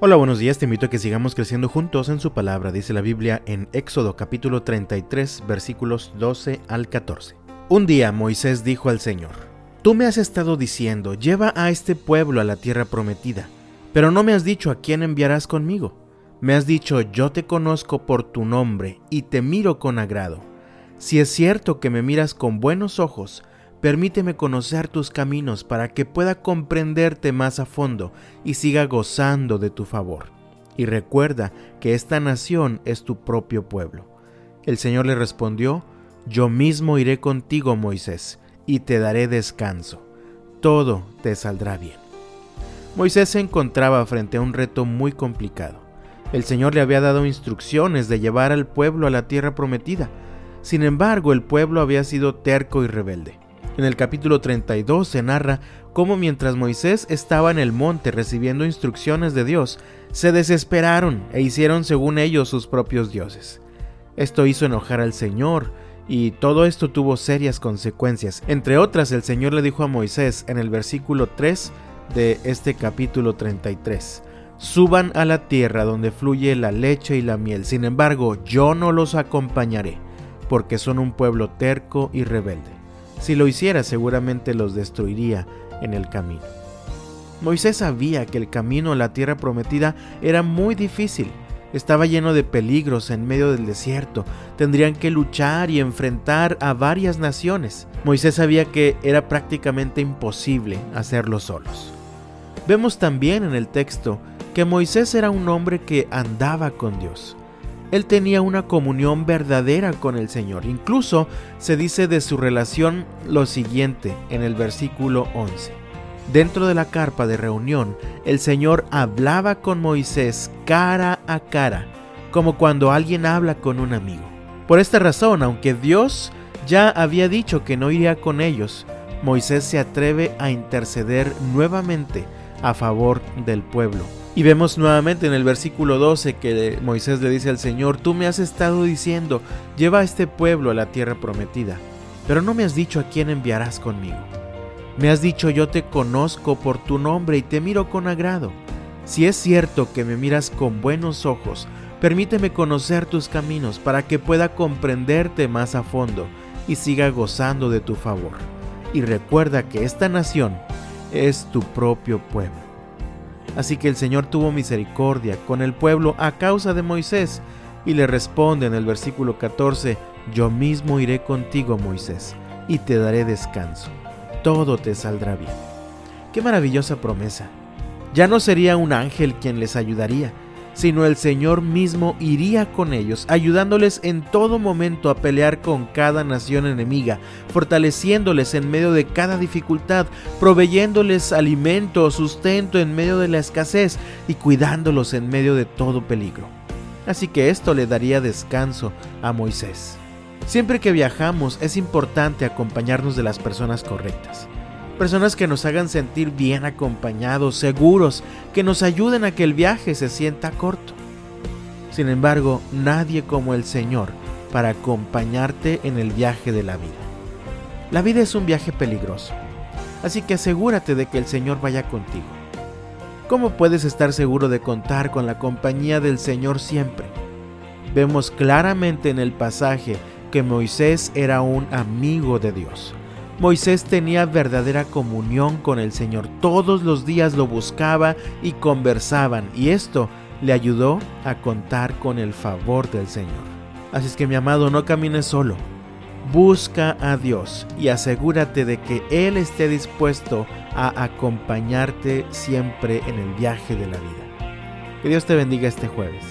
Hola, buenos días, te invito a que sigamos creciendo juntos en su palabra, dice la Biblia en Éxodo capítulo 33 versículos 12 al 14. Un día Moisés dijo al Señor, Tú me has estado diciendo, lleva a este pueblo a la tierra prometida, pero no me has dicho a quién enviarás conmigo. Me has dicho, yo te conozco por tu nombre y te miro con agrado. Si es cierto que me miras con buenos ojos, Permíteme conocer tus caminos para que pueda comprenderte más a fondo y siga gozando de tu favor. Y recuerda que esta nación es tu propio pueblo. El Señor le respondió, Yo mismo iré contigo, Moisés, y te daré descanso. Todo te saldrá bien. Moisés se encontraba frente a un reto muy complicado. El Señor le había dado instrucciones de llevar al pueblo a la tierra prometida. Sin embargo, el pueblo había sido terco y rebelde. En el capítulo 32 se narra cómo mientras Moisés estaba en el monte recibiendo instrucciones de Dios, se desesperaron e hicieron según ellos sus propios dioses. Esto hizo enojar al Señor, y todo esto tuvo serias consecuencias. Entre otras, el Señor le dijo a Moisés en el versículo 3 de este capítulo 33, Suban a la tierra donde fluye la leche y la miel, sin embargo yo no los acompañaré, porque son un pueblo terco y rebelde. Si lo hiciera seguramente los destruiría en el camino. Moisés sabía que el camino a la tierra prometida era muy difícil. Estaba lleno de peligros en medio del desierto. Tendrían que luchar y enfrentar a varias naciones. Moisés sabía que era prácticamente imposible hacerlo solos. Vemos también en el texto que Moisés era un hombre que andaba con Dios. Él tenía una comunión verdadera con el Señor. Incluso se dice de su relación lo siguiente en el versículo 11. Dentro de la carpa de reunión, el Señor hablaba con Moisés cara a cara, como cuando alguien habla con un amigo. Por esta razón, aunque Dios ya había dicho que no iría con ellos, Moisés se atreve a interceder nuevamente a favor del pueblo y vemos nuevamente en el versículo 12 que Moisés le dice al Señor, tú me has estado diciendo, lleva a este pueblo a la tierra prometida, pero no me has dicho a quién enviarás conmigo. Me has dicho, yo te conozco por tu nombre y te miro con agrado. Si es cierto que me miras con buenos ojos, permíteme conocer tus caminos para que pueda comprenderte más a fondo y siga gozando de tu favor. Y recuerda que esta nación es tu propio pueblo. Así que el Señor tuvo misericordia con el pueblo a causa de Moisés y le responde en el versículo 14, yo mismo iré contigo, Moisés, y te daré descanso. Todo te saldrá bien. Qué maravillosa promesa. Ya no sería un ángel quien les ayudaría, sino el Señor mismo iría con ellos, ayudándoles en todo momento a pelear con cada nación enemiga, fortaleciéndoles en medio de cada dificultad, proveyéndoles alimento, sustento en medio de la escasez y cuidándolos en medio de todo peligro. Así que esto le daría descanso a Moisés. Siempre que viajamos es importante acompañarnos de las personas correctas personas que nos hagan sentir bien acompañados, seguros, que nos ayuden a que el viaje se sienta corto. Sin embargo, nadie como el Señor para acompañarte en el viaje de la vida. La vida es un viaje peligroso, así que asegúrate de que el Señor vaya contigo. ¿Cómo puedes estar seguro de contar con la compañía del Señor siempre? Vemos claramente en el pasaje que Moisés era un amigo de Dios. Moisés tenía verdadera comunión con el Señor. Todos los días lo buscaba y conversaban y esto le ayudó a contar con el favor del Señor. Así es que mi amado, no camines solo. Busca a Dios y asegúrate de que Él esté dispuesto a acompañarte siempre en el viaje de la vida. Que Dios te bendiga este jueves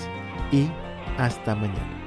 y hasta mañana.